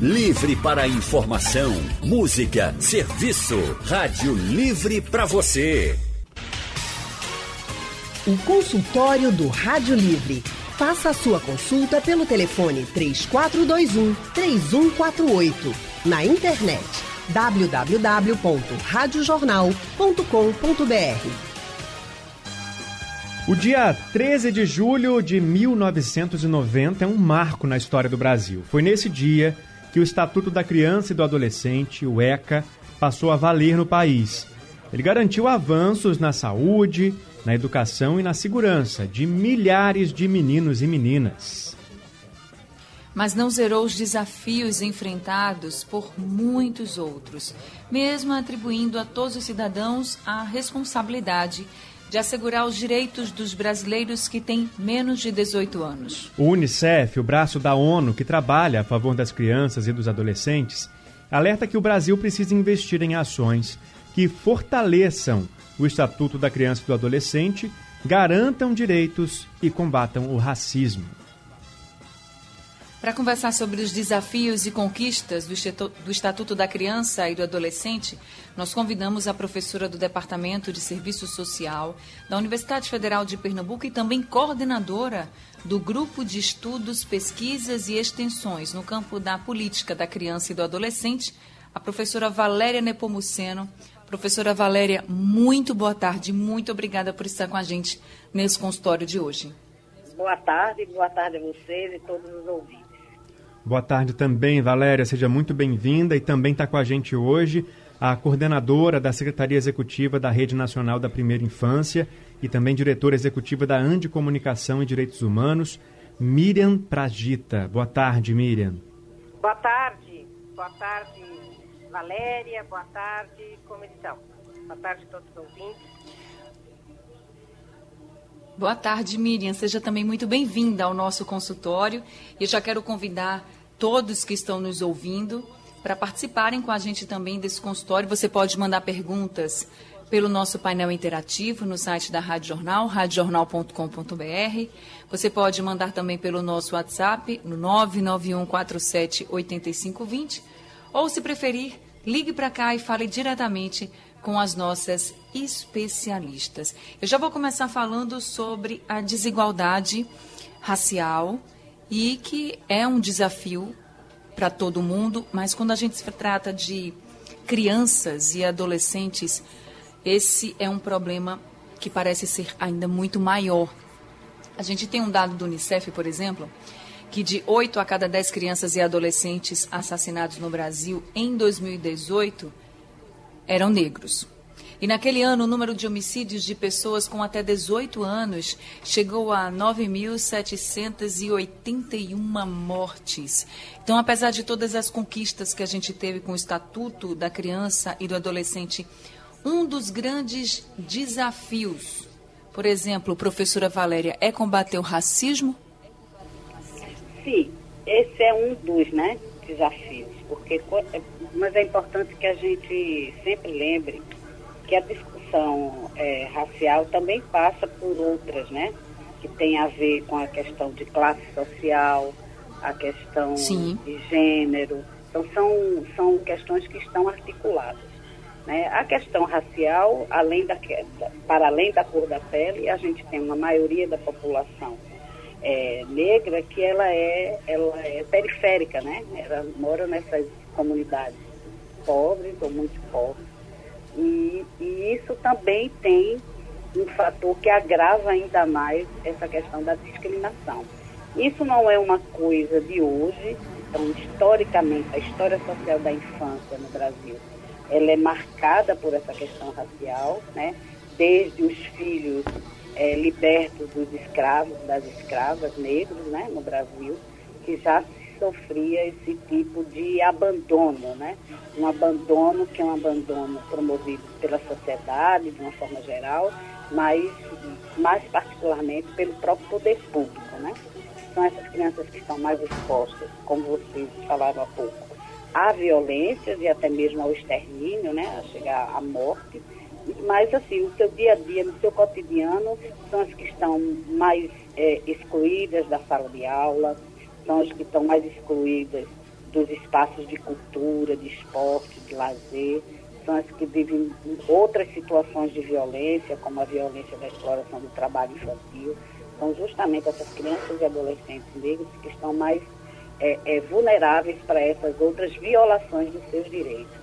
Livre para informação, música, serviço. Rádio Livre para você. O consultório do Rádio Livre. Faça a sua consulta pelo telefone 3421 3148. Na internet www.radiojornal.com.br. O dia 13 de julho de 1990 é um marco na história do Brasil. Foi nesse dia que o Estatuto da Criança e do Adolescente, o ECA, passou a valer no país. Ele garantiu avanços na saúde, na educação e na segurança de milhares de meninos e meninas. Mas não zerou os desafios enfrentados por muitos outros, mesmo atribuindo a todos os cidadãos a responsabilidade de assegurar os direitos dos brasileiros que têm menos de 18 anos. O Unicef, o braço da ONU que trabalha a favor das crianças e dos adolescentes, alerta que o Brasil precisa investir em ações que fortaleçam o Estatuto da Criança e do Adolescente, garantam direitos e combatam o racismo. Para conversar sobre os desafios e conquistas do Estatuto da Criança e do Adolescente, nós convidamos a professora do Departamento de Serviço Social da Universidade Federal de Pernambuco e também coordenadora do Grupo de Estudos, Pesquisas e Extensões no campo da política da criança e do adolescente, a professora Valéria Nepomuceno. Professora Valéria, muito boa tarde, muito obrigada por estar com a gente nesse consultório de hoje. Boa tarde, boa tarde a vocês e todos os ouvintes. Boa tarde também, Valéria. Seja muito bem-vinda e também está com a gente hoje a coordenadora da Secretaria Executiva da Rede Nacional da Primeira Infância e também diretora executiva da Andi Comunicação e Direitos Humanos, Miriam Pragita. Boa tarde, Miriam. Boa tarde. Boa tarde, Valéria. Boa tarde, como estão? Boa tarde a todos os ouvintes. Boa tarde, Miriam. Seja também muito bem-vinda ao nosso consultório. E eu já quero convidar todos que estão nos ouvindo para participarem com a gente também desse consultório. Você pode mandar perguntas pelo nosso painel interativo no site da Rádio Jornal, radiojornal.com.br. Você pode mandar também pelo nosso WhatsApp no 991478520 ou se preferir, ligue para cá e fale diretamente com as nossas especialistas. Eu já vou começar falando sobre a desigualdade racial e que é um desafio para todo mundo, mas quando a gente se trata de crianças e adolescentes, esse é um problema que parece ser ainda muito maior. A gente tem um dado do Unicef, por exemplo, que de 8 a cada 10 crianças e adolescentes assassinados no Brasil em 2018 eram negros. E naquele ano, o número de homicídios de pessoas com até 18 anos chegou a 9.781 mortes. Então, apesar de todas as conquistas que a gente teve com o Estatuto da Criança e do Adolescente, um dos grandes desafios, por exemplo, professora Valéria, é combater o racismo? Sim, esse é um dos né, desafios, porque mas é importante que a gente sempre lembre que a discussão é, racial também passa por outras, né? Que tem a ver com a questão de classe social, a questão Sim. de gênero. Então, são, são questões que estão articuladas. Né? A questão racial, além da, para além da cor da pele, a gente tem uma maioria da população é, negra que ela é, ela é periférica, né? Ela mora nessas comunidades pobres ou muito pobres. E, e isso também tem um fator que agrava ainda mais essa questão da discriminação. Isso não é uma coisa de hoje, então, historicamente, a história social da infância no Brasil, ela é marcada por essa questão racial, né? desde os filhos é, libertos dos escravos, das escravas negros né? no Brasil, que já sofria esse tipo de abandono, né? Um abandono que é um abandono promovido pela sociedade, de uma forma geral, mas mais particularmente pelo próprio poder público, né? São essas crianças que estão mais expostas, como vocês falaram há pouco, à violência e até mesmo ao extermínio, né? A chegar à morte. Mas, assim, no seu dia a dia, no seu cotidiano, são as que estão mais é, excluídas da sala de aula, as que estão mais excluídas dos espaços de cultura, de esporte, de lazer, são as que vivem outras situações de violência, como a violência da exploração do trabalho infantil. São justamente essas crianças e adolescentes negros que estão mais é, é, vulneráveis para essas outras violações dos seus direitos.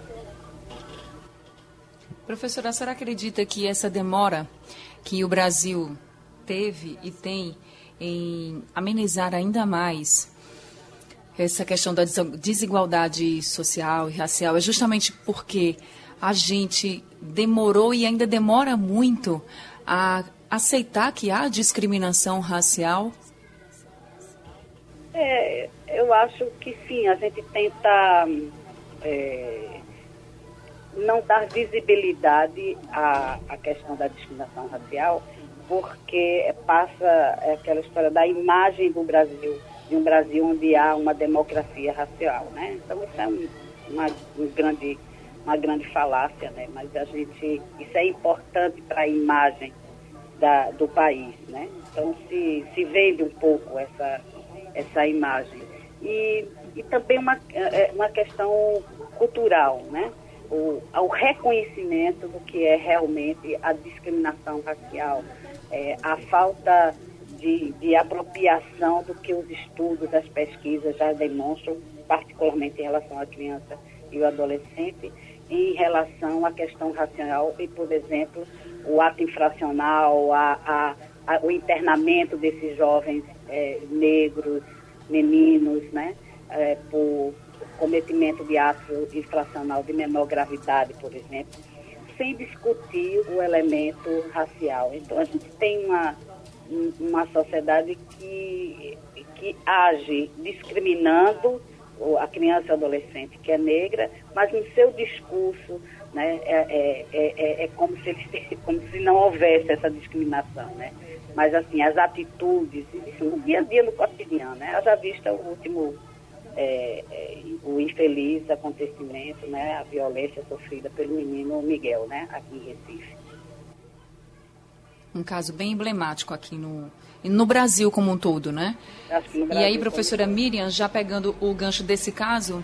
Professora, a senhora acredita que essa demora que o Brasil teve e tem em amenizar ainda mais essa questão da desigualdade social e racial é justamente porque a gente demorou e ainda demora muito a aceitar que há discriminação racial? É, eu acho que sim, a gente tenta é, não dar visibilidade à, à questão da discriminação racial, porque passa aquela história da imagem do Brasil, de um Brasil onde há uma democracia racial, né? Então isso é um, uma, um grande, uma grande falácia, né? Mas a gente, isso é importante para a imagem da, do país, né? Então se, se vende um pouco essa, essa imagem. E, e também uma, é, uma questão cultural, né? O, o reconhecimento do que é realmente a discriminação racial, é, a falta de, de apropriação do que os estudos, as pesquisas já demonstram, particularmente em relação à criança e o adolescente, em relação à questão racial e, por exemplo, o ato infracional, a, a, a, o internamento desses jovens é, negros, meninos, né, é, por cometimento de ato infracional de menor gravidade, por exemplo sem discutir o elemento racial. Então a gente tem uma, uma sociedade que, que age discriminando a criança e adolescente que é negra, mas no seu discurso né, é, é, é, é como, se ele, como se não houvesse essa discriminação. Né? Mas assim, as atitudes, isso no dia a dia, no cotidiano, né? já vista o último é, é, o infeliz acontecimento, né, a violência sofrida pelo menino Miguel, né, aqui em Recife. Um caso bem emblemático aqui no, no Brasil como um todo, né? e aí, professora Miriam, já pegando o gancho desse caso,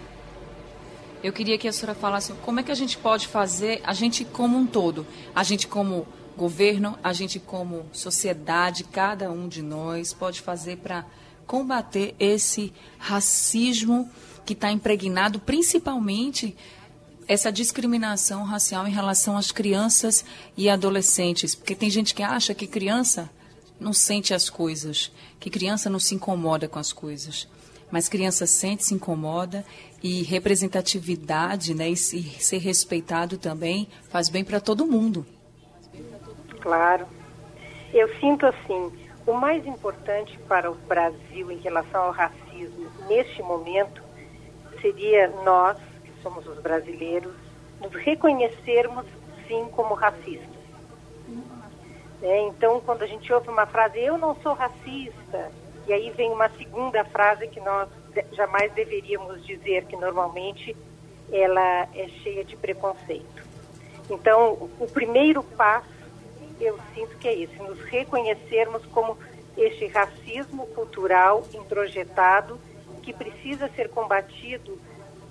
eu queria que a senhora falasse como é que a gente pode fazer, a gente como um todo, a gente como governo, a gente como sociedade, cada um de nós pode fazer para combater esse racismo que está impregnado, principalmente essa discriminação racial em relação às crianças e adolescentes. Porque tem gente que acha que criança não sente as coisas, que criança não se incomoda com as coisas. Mas criança sente, se incomoda e representatividade né, e ser respeitado também faz bem para todo mundo. Claro. Eu sinto assim, o mais importante para o Brasil em relação ao racismo neste momento seria nós, somos os brasileiros, nos reconhecermos sim como racistas. É, então, quando a gente ouve uma frase, eu não sou racista, e aí vem uma segunda frase que nós jamais deveríamos dizer, que normalmente ela é cheia de preconceito. Então, o primeiro passo eu sinto que é isso, nos reconhecermos como este racismo cultural introjetado que precisa ser combatido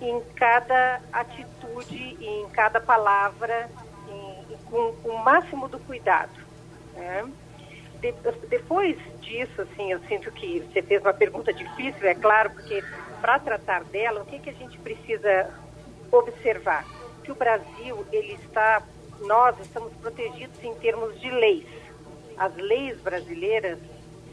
em cada atitude, em cada palavra, em, com, com, o máximo do cuidado. Né? De, depois disso, assim, eu sinto que você fez uma pergunta difícil, é claro, porque para tratar dela, o que, que a gente precisa observar? Que o Brasil, ele está nós estamos protegidos em termos de leis. As leis brasileiras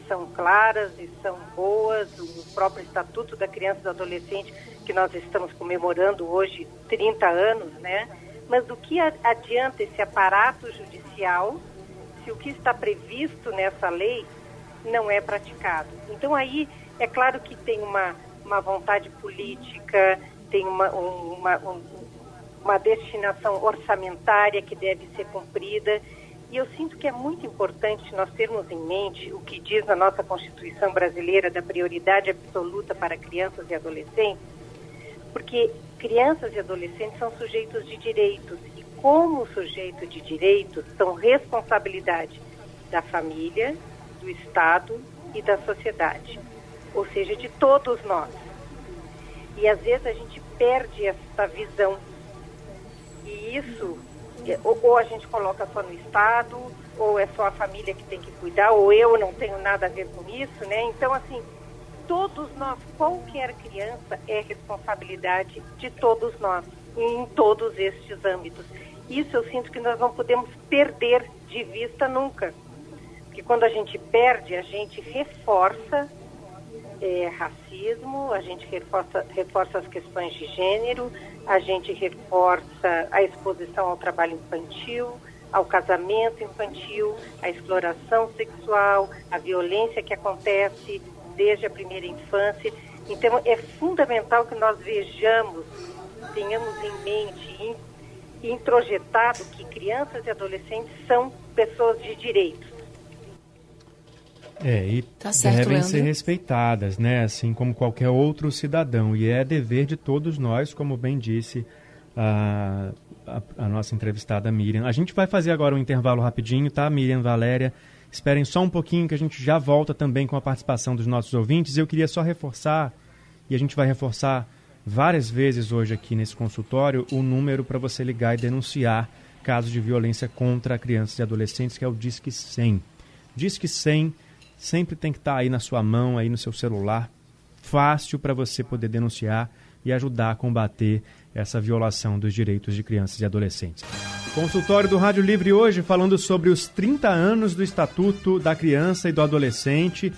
são claras e são boas, o próprio Estatuto da Criança e do Adolescente, que nós estamos comemorando hoje 30 anos, né? Mas do que adianta esse aparato judicial se o que está previsto nessa lei não é praticado? Então aí é claro que tem uma, uma vontade política, tem uma, uma, um, uma destinação orçamentária que deve ser cumprida. E eu sinto que é muito importante nós termos em mente o que diz na nossa Constituição brasileira da prioridade absoluta para crianças e adolescentes, porque crianças e adolescentes são sujeitos de direitos e, como sujeito de direitos, são responsabilidade da família, do Estado e da sociedade, ou seja, de todos nós. E às vezes a gente perde essa visão. E isso, é, ou, ou a gente coloca só no Estado, ou é só a família que tem que cuidar, ou eu não tenho nada a ver com isso, né? Então, assim, todos nós, qualquer criança é responsabilidade de todos nós, em todos estes âmbitos. Isso eu sinto que nós não podemos perder de vista nunca. Porque quando a gente perde, a gente reforça é, racismo, a gente reforça, reforça as questões de gênero, a gente reforça a exposição ao trabalho infantil, ao casamento infantil, à exploração sexual, à violência que acontece desde a primeira infância. Então, é fundamental que nós vejamos, tenhamos em mente e introjetado que crianças e adolescentes são pessoas de direitos. É, e tá certo, devem Leandro. ser respeitadas, né? Assim como qualquer outro cidadão. E é dever de todos nós, como bem disse a, a, a nossa entrevistada Miriam. A gente vai fazer agora um intervalo rapidinho, tá, Miriam, Valéria? Esperem só um pouquinho que a gente já volta também com a participação dos nossos ouvintes. Eu queria só reforçar, e a gente vai reforçar várias vezes hoje aqui nesse consultório, o número para você ligar e denunciar casos de violência contra crianças e adolescentes, que é o Disque 100. Disque 100 sempre tem que estar tá aí na sua mão, aí no seu celular, fácil para você poder denunciar e ajudar a combater essa violação dos direitos de crianças e adolescentes. Consultório do Rádio Livre hoje falando sobre os 30 anos do Estatuto da Criança e do Adolescente.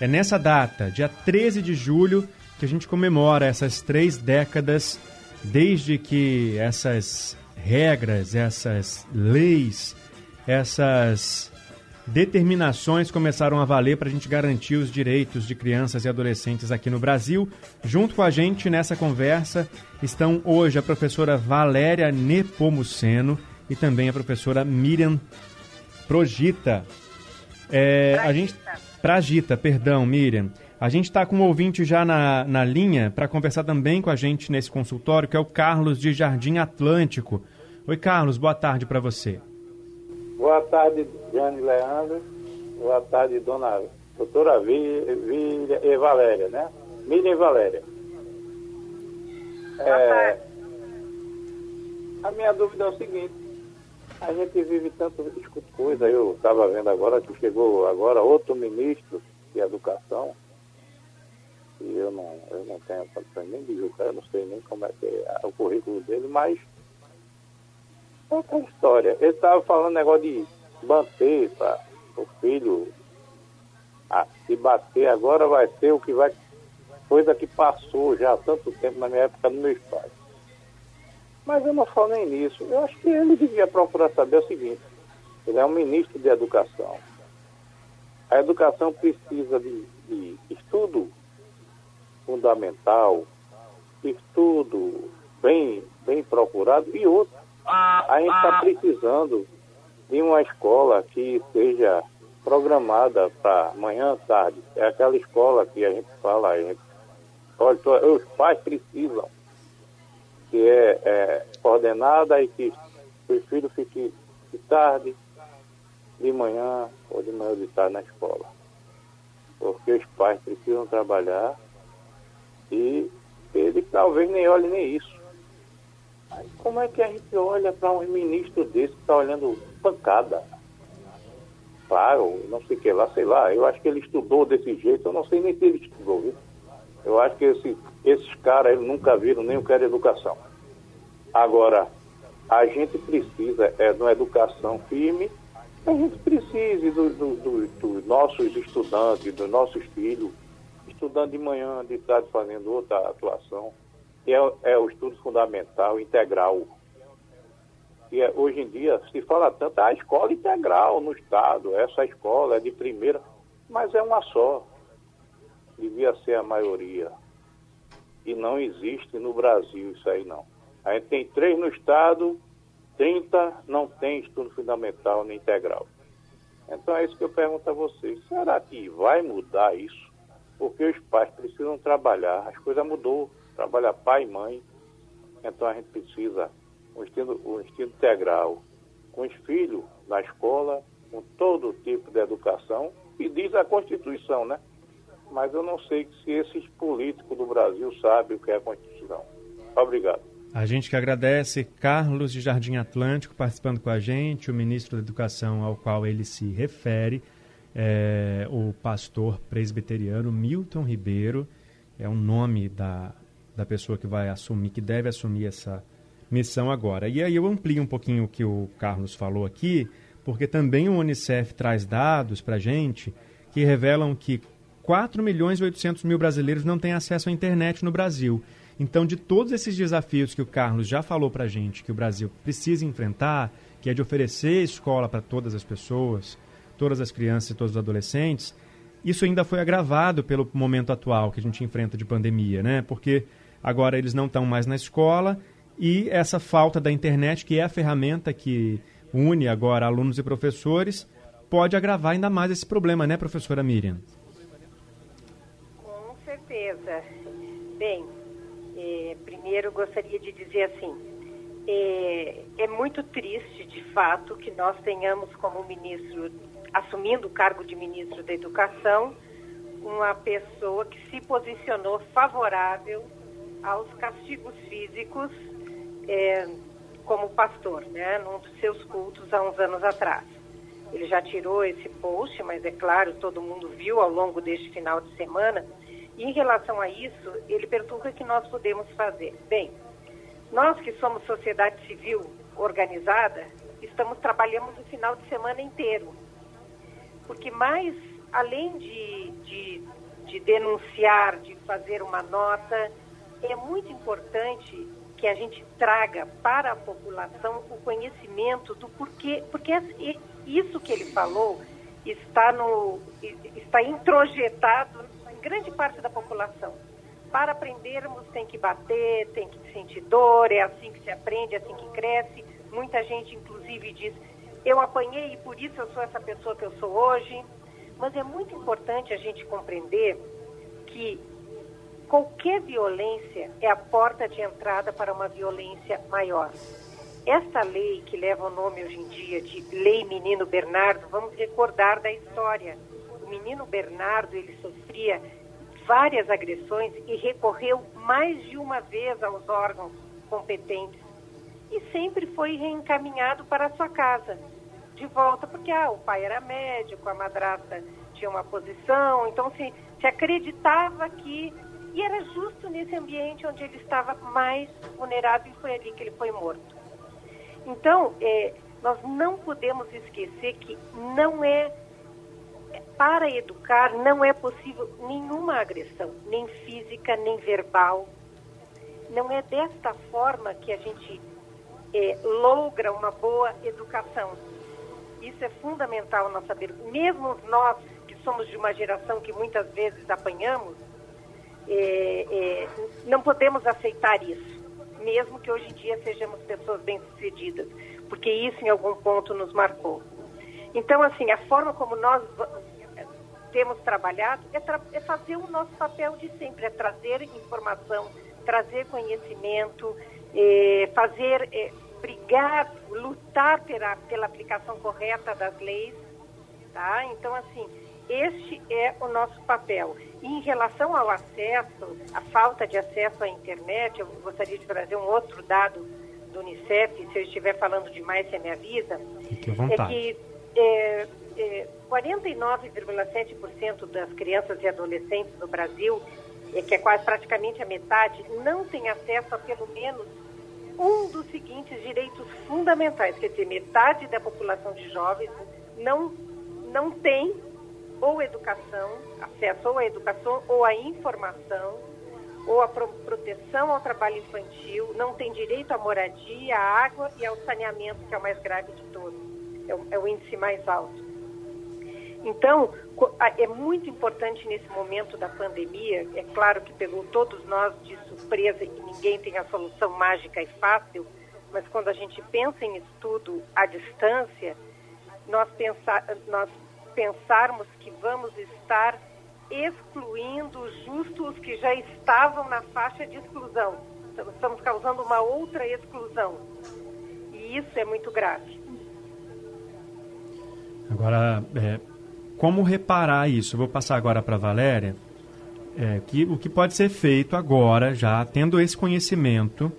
É nessa data, dia 13 de julho, que a gente comemora essas três décadas desde que essas regras, essas leis, essas determinações começaram a valer para a gente garantir os direitos de crianças e adolescentes aqui no Brasil. Junto com a gente nessa conversa estão hoje a professora Valéria Nepomuceno e também a professora Miriam Progita. É, a gente Pragita, perdão, Miriam. A gente está com um ouvinte já na, na linha para conversar também com a gente nesse consultório, que é o Carlos de Jardim Atlântico. Oi, Carlos, boa tarde para você. Boa tarde, Jane Leandro. Boa tarde, dona doutora Vília e Valéria, né? Miriam e Valéria. É, a minha dúvida é o seguinte, a gente vive tanto coisa, eu estava vendo agora que chegou agora outro ministro de educação, e eu não, eu não tenho nem de julgar, eu não sei nem como é que é o currículo dele, mas outra história. Ele estava falando negócio de bater para o filho. Ah, se bater agora vai ser o que vai. Coisa que passou já há tanto tempo na minha época dos meus pais. Mas eu não falo nem nisso. Eu acho que ele devia procurar saber o seguinte: ele é um ministro de educação. A educação precisa de, de estudo fundamental, estudo bem, bem procurado e outro a gente está precisando de uma escola que seja programada para manhã, tarde. É aquela escola que a gente fala, a gente, olha, os pais precisam, que é, é coordenada e que os filhos fiquem de tarde, de manhã ou de manhã ou de tarde na escola. Porque os pais precisam trabalhar e eles talvez nem olhem nem isso. Aí, como é que a gente olha para um ministro desse que está olhando pancada? Claro, não sei o que lá, sei lá. Eu acho que ele estudou desse jeito, eu não sei nem se ele estudou, viu? Eu acho que esse, esses caras nunca viram nem o que era educação. Agora, a gente precisa é, de uma educação firme, a gente precisa dos do, do, do nossos estudantes, dos nossos filhos, estudando de manhã, de tarde fazendo outra atuação é, é o estudo fundamental integral. E é, hoje em dia se fala tanto a escola integral no Estado, essa escola é de primeira, mas é uma só. Devia ser a maioria. E não existe no Brasil isso aí não. A gente tem três no Estado, 30 não tem estudo fundamental nem integral. Então é isso que eu pergunto a vocês. Será que vai mudar isso? Porque os pais precisam trabalhar, as coisas mudou trabalha pai e mãe, então a gente precisa um ensino, um ensino integral com os filhos na escola, com todo tipo de educação, e diz a Constituição, né? mas eu não sei se esses políticos do Brasil sabem o que é a Constituição. Obrigado. A gente que agradece Carlos de Jardim Atlântico participando com a gente, o ministro da Educação ao qual ele se refere, é, o pastor presbiteriano Milton Ribeiro, é o nome da, da pessoa que vai assumir, que deve assumir essa missão agora. E aí eu amplio um pouquinho o que o Carlos falou aqui, porque também o Unicef traz dados para a gente que revelam que 4 milhões e 800 mil brasileiros não têm acesso à internet no Brasil. Então, de todos esses desafios que o Carlos já falou para a gente que o Brasil precisa enfrentar, que é de oferecer escola para todas as pessoas, todas as crianças e todos os adolescentes, isso ainda foi agravado pelo momento atual que a gente enfrenta de pandemia, né? Porque agora eles não estão mais na escola e essa falta da internet, que é a ferramenta que une agora alunos e professores, pode agravar ainda mais esse problema, né, professora Miriam? Com certeza. Bem, é, primeiro gostaria de dizer assim, é, é, muito triste, de fato, que nós tenhamos como ministro, assumindo o cargo de ministro da Educação, uma pessoa que se posicionou favorável aos castigos físicos é, como pastor, né, num dos seus cultos há uns anos atrás. Ele já tirou esse post, mas é claro, todo mundo viu ao longo deste final de semana e em relação a isso, ele pergunta o que nós podemos fazer. Bem, nós que somos sociedade civil organizada, estamos trabalhando o final de semana inteiro. Porque mais, além de, de, de denunciar, de fazer uma nota, é muito importante que a gente traga para a população o conhecimento do porquê, porque isso que ele falou está, no, está introjetado grande parte da população. Para aprendermos tem que bater, tem que sentir dor, é assim que se aprende, é assim que cresce. Muita gente, inclusive, diz: eu apanhei e por isso eu sou essa pessoa que eu sou hoje. Mas é muito importante a gente compreender que qualquer violência é a porta de entrada para uma violência maior. Esta lei, que leva o nome hoje em dia de Lei Menino Bernardo, vamos recordar da história o menino Bernardo ele sofria várias agressões e recorreu mais de uma vez aos órgãos competentes e sempre foi reencaminhado para a sua casa de volta porque ah, o pai era médico, a madrasta tinha uma posição, então se, se acreditava que e era justo nesse ambiente onde ele estava mais vulnerável e foi ali que ele foi morto. Então, é, nós não podemos esquecer que não é para educar não é possível nenhuma agressão, nem física, nem verbal. Não é desta forma que a gente é, logra uma boa educação. Isso é fundamental nós saber. Mesmo nós que somos de uma geração que muitas vezes apanhamos, é, é, não podemos aceitar isso, mesmo que hoje em dia sejamos pessoas bem-sucedidas, porque isso em algum ponto nos marcou. Então, assim, a forma como nós temos trabalhado é, tra é fazer o nosso papel de sempre, é trazer informação, trazer conhecimento, é, fazer, é, brigar, lutar pela, pela aplicação correta das leis, tá? Então, assim, este é o nosso papel. E em relação ao acesso, a falta de acesso à internet, eu gostaria de trazer um outro dado do Unicef, se eu estiver falando demais, você me avisa. Fique à vontade. É que é, é, 49,7% das crianças e adolescentes no Brasil, é, que é quase praticamente a metade, não tem acesso a pelo menos um dos seguintes direitos fundamentais, quer dizer, metade da população de jovens não, não tem ou educação, acesso ou à educação ou à informação, ou à pro proteção ao trabalho infantil, não tem direito à moradia, à água e ao saneamento, que é o mais grave de todos, é o, é o índice mais alto. Então, é muito importante nesse momento da pandemia, é claro que pegou todos nós de surpresa e ninguém tem a solução mágica e fácil, mas quando a gente pensa em estudo à distância, nós, pensar, nós pensarmos que vamos estar excluindo justo os que já estavam na faixa de exclusão. Estamos causando uma outra exclusão. E isso é muito grave. Agora, é como reparar isso? Eu vou passar agora para a Valéria, É, que, o que pode ser feito agora, já tendo esse conhecimento,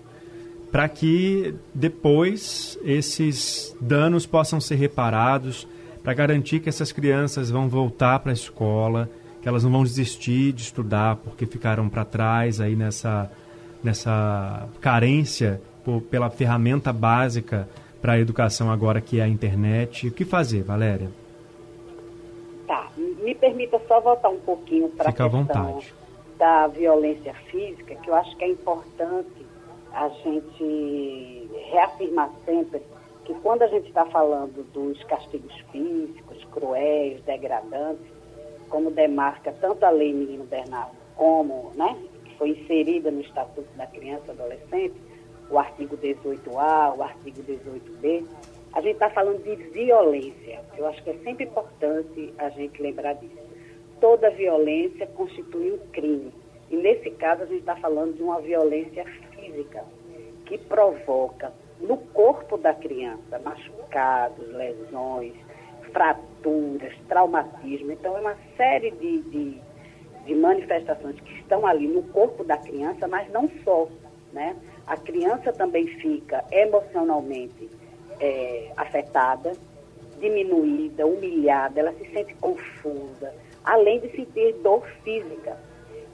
para que depois esses danos possam ser reparados, para garantir que essas crianças vão voltar para a escola, que elas não vão desistir de estudar porque ficaram para trás aí nessa, nessa carência por, pela ferramenta básica para a educação agora que é a internet. O que fazer, Valéria? Tá, me permita só voltar um pouquinho para a questão vontade. da violência física, que eu acho que é importante a gente reafirmar sempre que quando a gente está falando dos castigos físicos, cruéis, degradantes, como demarca tanto a lei Menino Bernardo como, né, que foi inserida no Estatuto da Criança e Adolescente, o artigo 18A, o artigo 18B, a gente está falando de violência. Eu acho que é sempre importante a gente lembrar disso. Toda violência constitui um crime. E nesse caso a gente está falando de uma violência física que provoca no corpo da criança machucados, lesões, fraturas, traumatismo. Então é uma série de, de, de manifestações que estão ali no corpo da criança, mas não só. Né? A criança também fica emocionalmente é, afetada, diminuída, humilhada, ela se sente confusa, além de sentir dor física.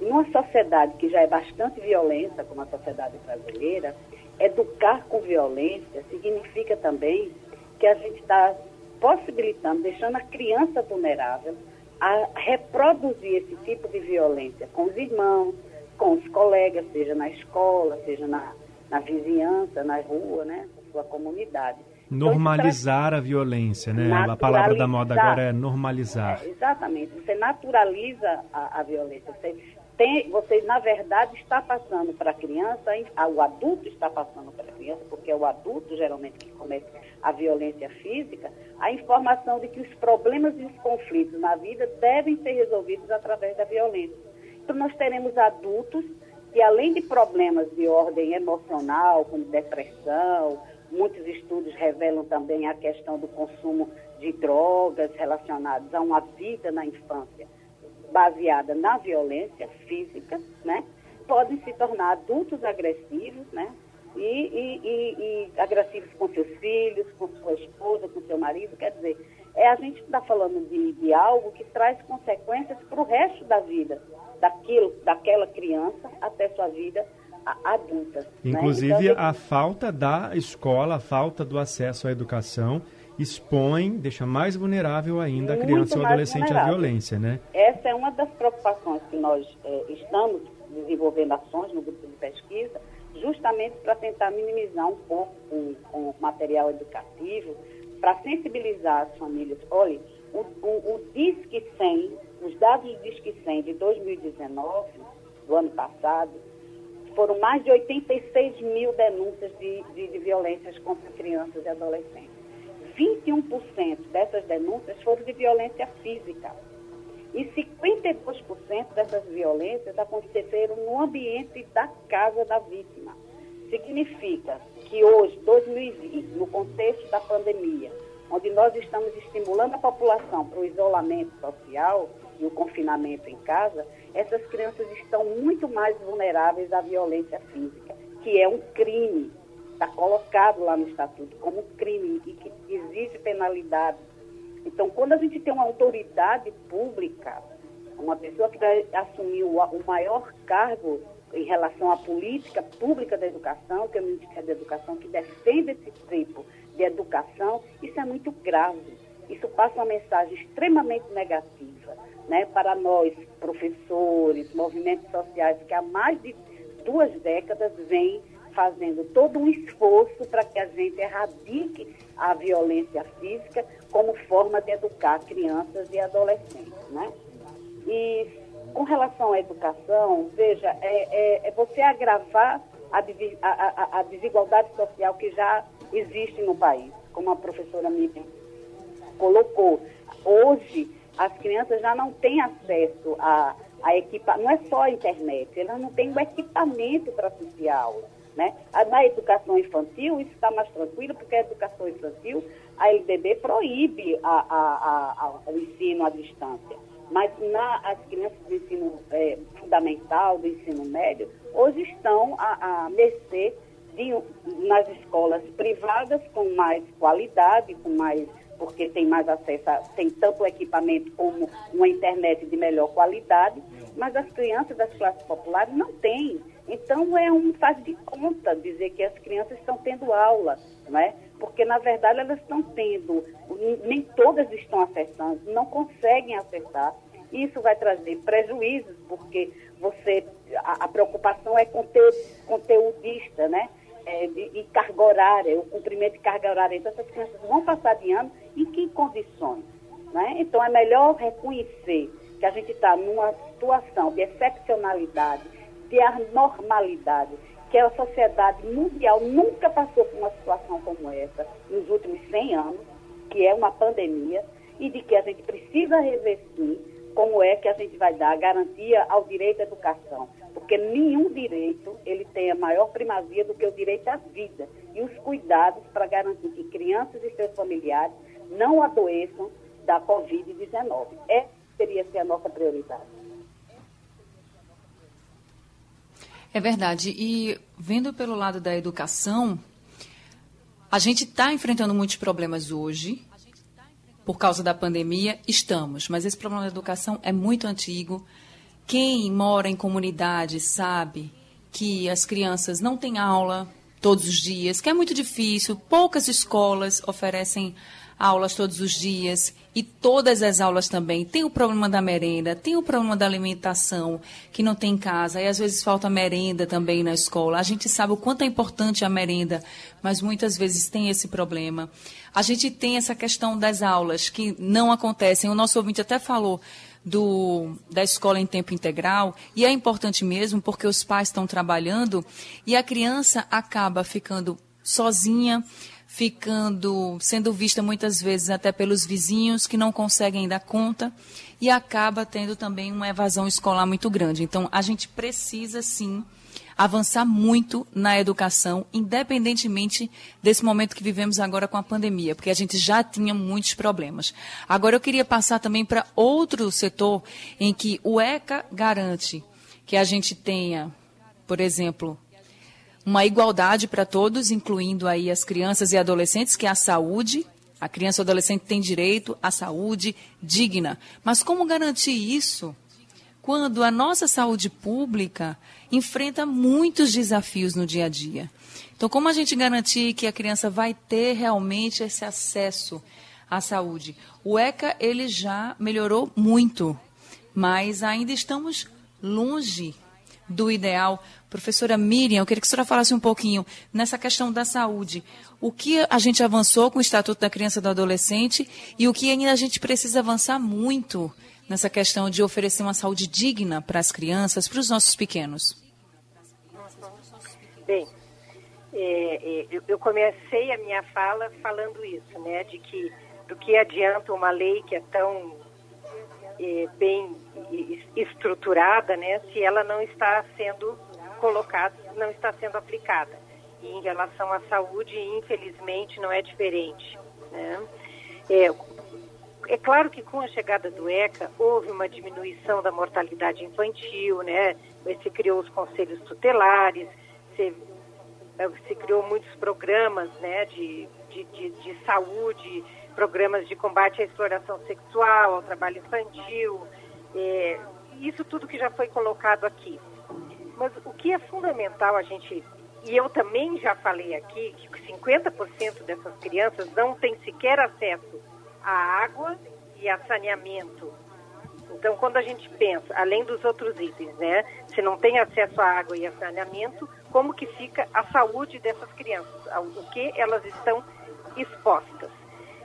Em uma sociedade que já é bastante violenta, como a sociedade brasileira, educar com violência significa também que a gente está possibilitando, deixando a criança vulnerável a reproduzir esse tipo de violência com os irmãos, com os colegas, seja na escola, seja na, na vizinhança, na rua, né, na sua comunidade. Então, normalizar então, a violência, né? A palavra da moda agora é normalizar. É, exatamente. Você naturaliza a, a violência. Você tem, você, na verdade, está passando para a criança, o adulto está passando para a criança, porque é o adulto, geralmente, que comete a violência física, a informação de que os problemas e os conflitos na vida devem ser resolvidos através da violência. Então, nós teremos adultos que, além de problemas de ordem emocional, como depressão, muitos estudos revelam também a questão do consumo de drogas relacionados a uma vida na infância baseada na violência física, né? Podem se tornar adultos agressivos, né? E, e, e, e agressivos com seus filhos, com sua esposa, com seu marido. Quer dizer, é, a gente está falando de, de algo que traz consequências para o resto da vida, daquilo, daquela criança até sua vida adulta. Né? Inclusive, né? então, a falta da escola, a falta do acesso à educação expõe, deixa mais vulnerável ainda a criança e o adolescente à violência, né? Essa é uma das preocupações que nós é, estamos desenvolvendo ações no grupo de pesquisa, justamente para tentar minimizar um pouco com, com material educativo, para sensibilizar as famílias. Olha, o, o, o DISC 100, os dados do DISC 100 de 2019, do ano passado, foram mais de 86 mil denúncias de, de, de violências contra crianças e adolescentes. 21% dessas denúncias foram de violência física. E 52% dessas violências aconteceram no ambiente da casa da vítima. Significa que hoje, 2020, no contexto da pandemia, onde nós estamos estimulando a população para o isolamento social e o confinamento em casa, essas crianças estão muito mais vulneráveis à violência física, que é um crime está colocado lá no estatuto como crime e que exige penalidade. Então, quando a gente tem uma autoridade pública, uma pessoa que vai assumir o, o maior cargo em relação à política pública da educação, que é o Ministério da Educação, que defende esse tipo de educação, isso é muito grave. Isso passa uma mensagem extremamente negativa né, para nós, professores, movimentos sociais, que há mais de duas décadas vêm fazendo todo um esforço para que a gente erradique a violência física como forma de educar crianças e adolescentes, né? E com relação à educação, veja, é, é, é você agravar a, a, a, desigualdade social que já existe no país, como a professora Miriam colocou. Hoje, as crianças já não têm acesso a, a equipa, não é só a internet, elas não têm o equipamento para assistir a aula. Né? Na educação infantil, isso está mais tranquilo, porque a educação infantil, a LDB proíbe a, a, a, o ensino à distância. mas na, as crianças do ensino é, fundamental, do ensino médio, hoje estão à, à mercê de, nas escolas privadas com mais qualidade, com mais porque tem mais acesso, a, tem tanto equipamento como uma internet de melhor qualidade, mas as crianças das classes populares não têm. Então é um faz de conta dizer que as crianças estão tendo aula, não é? Porque na verdade elas estão tendo, nem todas estão acertando, não conseguem acertar. Isso vai trazer prejuízos, porque você a, a preocupação é conteúdo, conteudista, né? É, de, de, carga horária, o cumprimento de carga horária. Então, essas crianças vão passar de ano em que condições? Né? Então, é melhor reconhecer que a gente está numa situação de excepcionalidade, de anormalidade, que a sociedade mundial nunca passou por uma situação como essa nos últimos 100 anos, que é uma pandemia, e de que a gente precisa revertir como é que a gente vai dar garantia ao direito à educação, porque nenhum direito ele tem a maior primazia do que o direito à vida e os cuidados para garantir que crianças e seus familiares não adoeçam da Covid-19. Essa deveria ser a nossa prioridade. É verdade. E vendo pelo lado da educação, a gente está enfrentando muitos problemas hoje. Por causa da pandemia, estamos. Mas esse problema da educação é muito antigo. Quem mora em comunidade sabe que as crianças não têm aula todos os dias, que é muito difícil. Poucas escolas oferecem aulas todos os dias e todas as aulas também. Tem o problema da merenda, tem o problema da alimentação que não tem em casa e às vezes falta merenda também na escola. A gente sabe o quanto é importante a merenda, mas muitas vezes tem esse problema. A gente tem essa questão das aulas que não acontecem. O nosso ouvinte até falou do, da escola em tempo integral, e é importante mesmo porque os pais estão trabalhando e a criança acaba ficando sozinha, ficando sendo vista muitas vezes até pelos vizinhos que não conseguem dar conta e acaba tendo também uma evasão escolar muito grande. Então, a gente precisa sim avançar muito na educação, independentemente desse momento que vivemos agora com a pandemia, porque a gente já tinha muitos problemas. Agora eu queria passar também para outro setor em que o ECA garante que a gente tenha, por exemplo, uma igualdade para todos, incluindo aí as crianças e adolescentes, que é a saúde. A criança ou adolescente tem direito à saúde digna. Mas como garantir isso quando a nossa saúde pública enfrenta muitos desafios no dia a dia? Então, como a gente garantir que a criança vai ter realmente esse acesso à saúde? O ECA ele já melhorou muito, mas ainda estamos longe do ideal. Professora Miriam, eu queria que a senhora falasse um pouquinho nessa questão da saúde. O que a gente avançou com o Estatuto da Criança e do Adolescente e o que ainda a gente precisa avançar muito nessa questão de oferecer uma saúde digna para as crianças, para os nossos pequenos? Bem, é, é, eu comecei a minha fala falando isso, né, de que do que adianta uma lei que é tão é, bem estruturada, né, se ela não está sendo colocado não está sendo aplicada. E em relação à saúde, infelizmente, não é diferente. Né? É, é claro que com a chegada do ECA houve uma diminuição da mortalidade infantil, né? Se criou os conselhos tutelares, se, se criou muitos programas, né? De, de, de, de, saúde, programas de combate à exploração sexual, ao trabalho infantil, é, isso tudo que já foi colocado aqui. Mas o que é fundamental a gente, e eu também já falei aqui, que 50% dessas crianças não têm sequer acesso à água e a saneamento. Então, quando a gente pensa, além dos outros itens, né, se não tem acesso à água e a saneamento, como que fica a saúde dessas crianças, ao que elas estão expostas.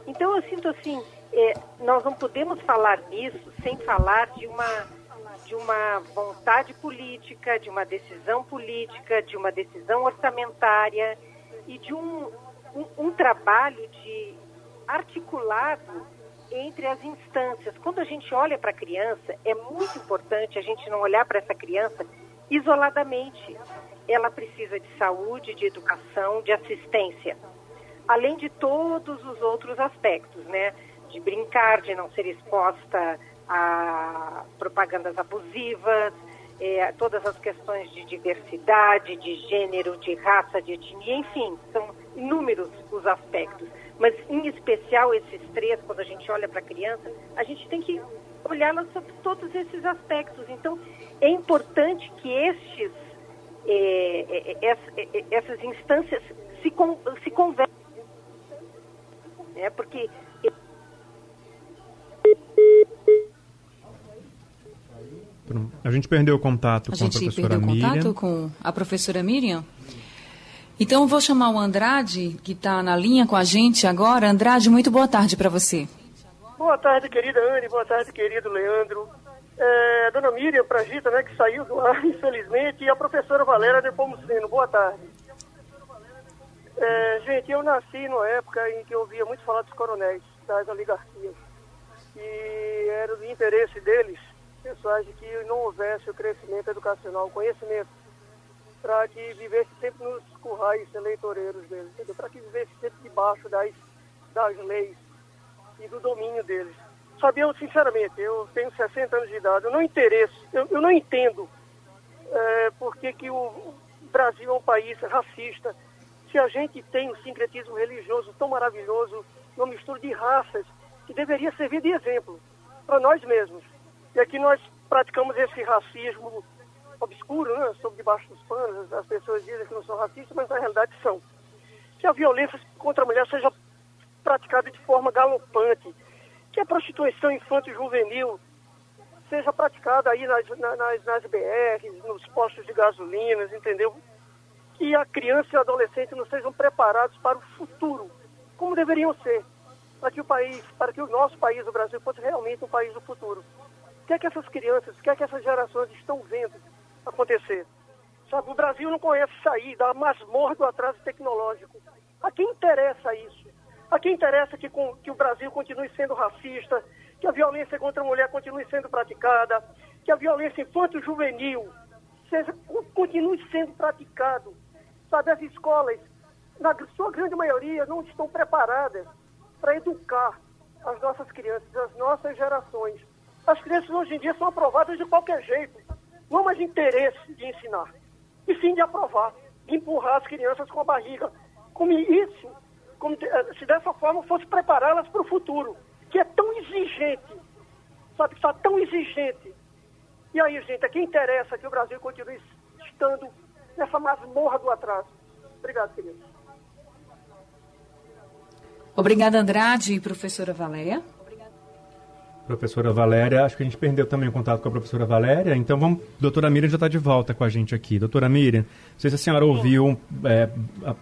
Então, eu sinto assim, é, nós não podemos falar nisso sem falar de uma de uma vontade política, de uma decisão política, de uma decisão orçamentária e de um, um, um trabalho de articulado entre as instâncias. Quando a gente olha para a criança, é muito importante a gente não olhar para essa criança isoladamente. Ela precisa de saúde, de educação, de assistência, além de todos os outros aspectos, né? De brincar, de não ser exposta a propagandas abusivas, é, todas as questões de diversidade, de gênero, de raça, de etnia, enfim, são inúmeros os aspectos. Mas, em especial, esses três, quando a gente olha para a criança, a gente tem que olhá-la sobre todos esses aspectos. Então, é importante que estes, é, é, é, essas instâncias se, se conversem. Né? Porque A gente perdeu o contato a com a professora Miriam. A gente perdeu o contato com a professora Miriam? Então, eu vou chamar o Andrade, que está na linha com a gente agora. Andrade, muito boa tarde para você. Boa tarde, querida Anne. Boa tarde, querido Leandro. É, dona Miriam Pragita, né, que saiu do ar, infelizmente, e a professora Valéria Nepomuceno. Boa tarde. É, gente, eu nasci numa época em que eu ouvia muito falar dos coronéis, das oligarquias. E era do interesse deles pessoas de que não houvesse o crescimento educacional, o conhecimento, para que vivesse sempre nos currais eleitoreiros deles, para que vivesse sempre debaixo das, das leis e do domínio deles. Sabia, eu, sinceramente, eu tenho 60 anos de idade, eu não interesso, eu, eu não entendo é, por que, que o Brasil é um país racista, se a gente tem um sincretismo religioso tão maravilhoso, uma mistura de raças, que deveria servir de exemplo para nós mesmos. E aqui nós praticamos esse racismo obscuro, né, sob debaixo dos panos. As pessoas dizem que não são racistas, mas na realidade são. Que a violência contra a mulher seja praticada de forma galopante, que a prostituição infanto-juvenil seja praticada aí nas, nas, nas BRs, nos postos de gasolinas, entendeu? Que a criança e o adolescente não sejam preparados para o futuro, como deveriam ser, para que o país, para que o nosso país, o Brasil, fosse realmente um país do futuro que é que essas crianças, o que é que essas gerações estão vendo acontecer? Sabe, o Brasil não conhece sair da masmorra do atraso tecnológico. A quem interessa isso? A quem interessa que, com, que o Brasil continue sendo racista, que a violência contra a mulher continue sendo praticada, que a violência infanto-juvenil continue sendo praticado. Sabe, as escolas, na sua grande maioria, não estão preparadas para educar as nossas crianças, as nossas gerações. As crianças hoje em dia são aprovadas de qualquer jeito. Não mais interesse de ensinar. E sim de aprovar, de empurrar as crianças com a barriga. Como isso, como eh, se dessa forma fosse prepará-las para o futuro, que é tão exigente, sabe, está tão exigente. E aí, gente, é que interessa que o Brasil continue estando nessa masmorra do atraso. Obrigado, querido. Obrigada, Andrade e professora Valéria professora Valéria. Acho que a gente perdeu também o contato com a professora Valéria. Então, vamos, doutora Miriam já está de volta com a gente aqui. Doutora Miriam, não sei se a senhora ouviu é,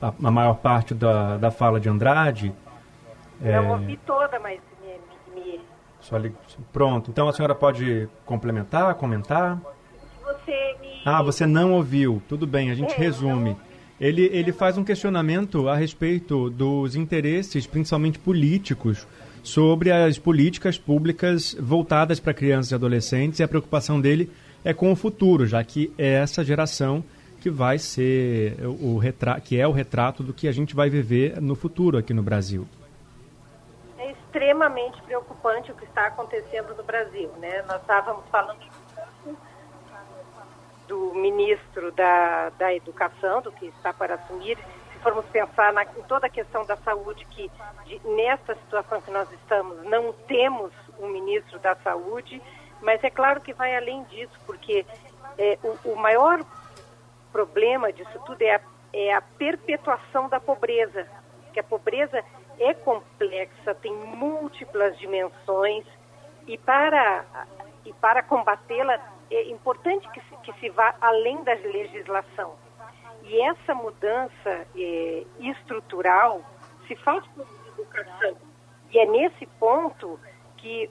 a, a, maior parte da, da fala de Andrade. É... Eu ouvi toda, mas me, me... Só li... Pronto. Então, a senhora pode complementar, comentar? Você me... Ah, você não ouviu. Tudo bem, a gente é, resume. Ele, ele faz um questionamento a respeito dos interesses, principalmente políticos, sobre as políticas públicas voltadas para crianças e adolescentes e a preocupação dele é com o futuro, já que é essa geração que vai ser o retrato, que é o retrato do que a gente vai viver no futuro aqui no Brasil. É extremamente preocupante o que está acontecendo no Brasil, né? Nós estávamos falando do ministro da, da Educação, do que está para assumir, formos pensar na, em toda a questão da saúde, que de, nesta situação que nós estamos, não temos um ministro da saúde, mas é claro que vai além disso, porque é, o, o, maior problema disso tudo é a, é a perpetuação da pobreza, que a pobreza é complexa, tem múltiplas dimensões, e para, e para combatê-la é importante que se, que se vá além da legislação. E essa mudança é, estrutural se faz por educação. E é nesse ponto que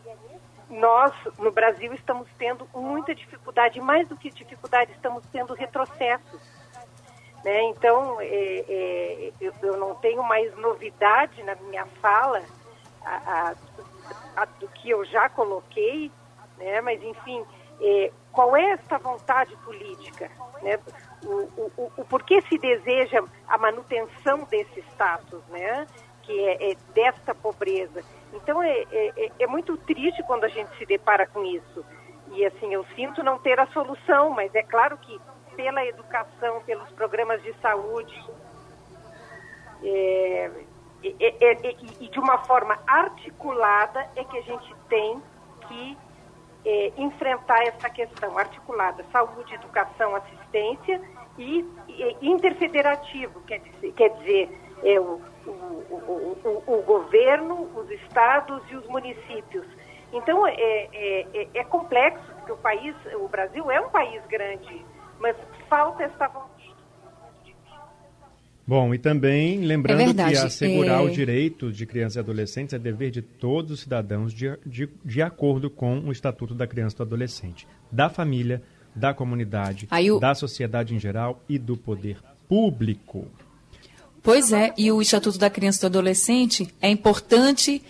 nós, no Brasil, estamos tendo muita dificuldade, mais do que dificuldade, estamos tendo retrocessos. Né? Então, é, é, eu, eu, não tenho mais novidade na minha fala a, a, a, do que eu já coloquei, né? mas, enfim, é, qual é essa vontade política? Né? O, o, o porquê se deseja a manutenção desse status, né? que é, é desta pobreza. Então é, é, é, muito triste quando a gente se depara com isso. E assim, eu sinto não ter a solução, mas é claro que pela educação, pelos programas de saúde, é, é, é, e de uma forma articulada é que a gente tem que é, enfrentar essa questão articulada, saúde, educação, assistência e, e interfederativo, quer dizer, quer dizer é, o, o, o, o, governo, os estados e os municípios. Então é, é, é, é complexo, porque o país, o Brasil é um país grande, mas falta essa vontade Bom, e também lembrando é que assegurar é... os direitos de crianças e adolescentes é dever de todos os cidadãos de, de, de acordo com o Estatuto da Criança e do Adolescente, da família, da comunidade, o... da sociedade em geral e do poder público. Pois é, e o Estatuto da Criança e do Adolescente é importante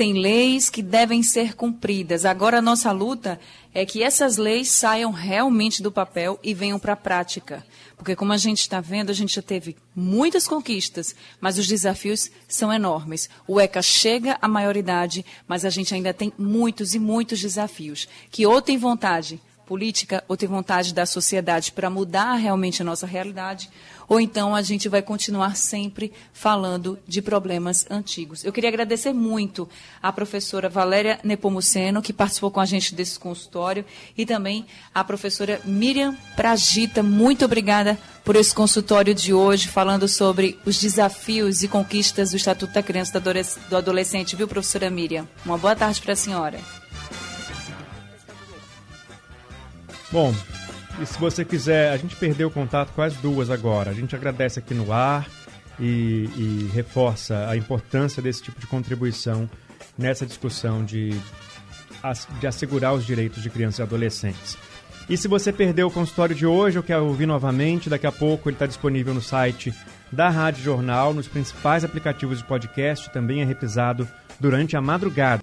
tem leis que devem ser cumpridas. Agora, a nossa luta é que essas leis saiam realmente do papel e venham para a prática. Porque, como a gente está vendo, a gente já teve muitas conquistas, mas os desafios são enormes. O ECA chega à maioridade, mas a gente ainda tem muitos e muitos desafios. Que ou tem vontade política ou tem vontade da sociedade para mudar realmente a nossa realidade, ou então a gente vai continuar sempre falando de problemas antigos. Eu queria agradecer muito à professora Valéria Nepomuceno, que participou com a gente desse consultório, e também à professora Miriam Pragita. Muito obrigada por esse consultório de hoje, falando sobre os desafios e conquistas do Estatuto da Criança e do Adolescente, viu, professora Miriam? Uma boa tarde para a senhora. Bom, e se você quiser, a gente perdeu o contato com as duas agora. A gente agradece aqui no ar e, e reforça a importância desse tipo de contribuição nessa discussão de, de assegurar os direitos de crianças e adolescentes. E se você perdeu o consultório de hoje ou quer ouvir novamente, daqui a pouco ele está disponível no site da Rádio Jornal, nos principais aplicativos de podcast, também é reprisado durante a madrugada.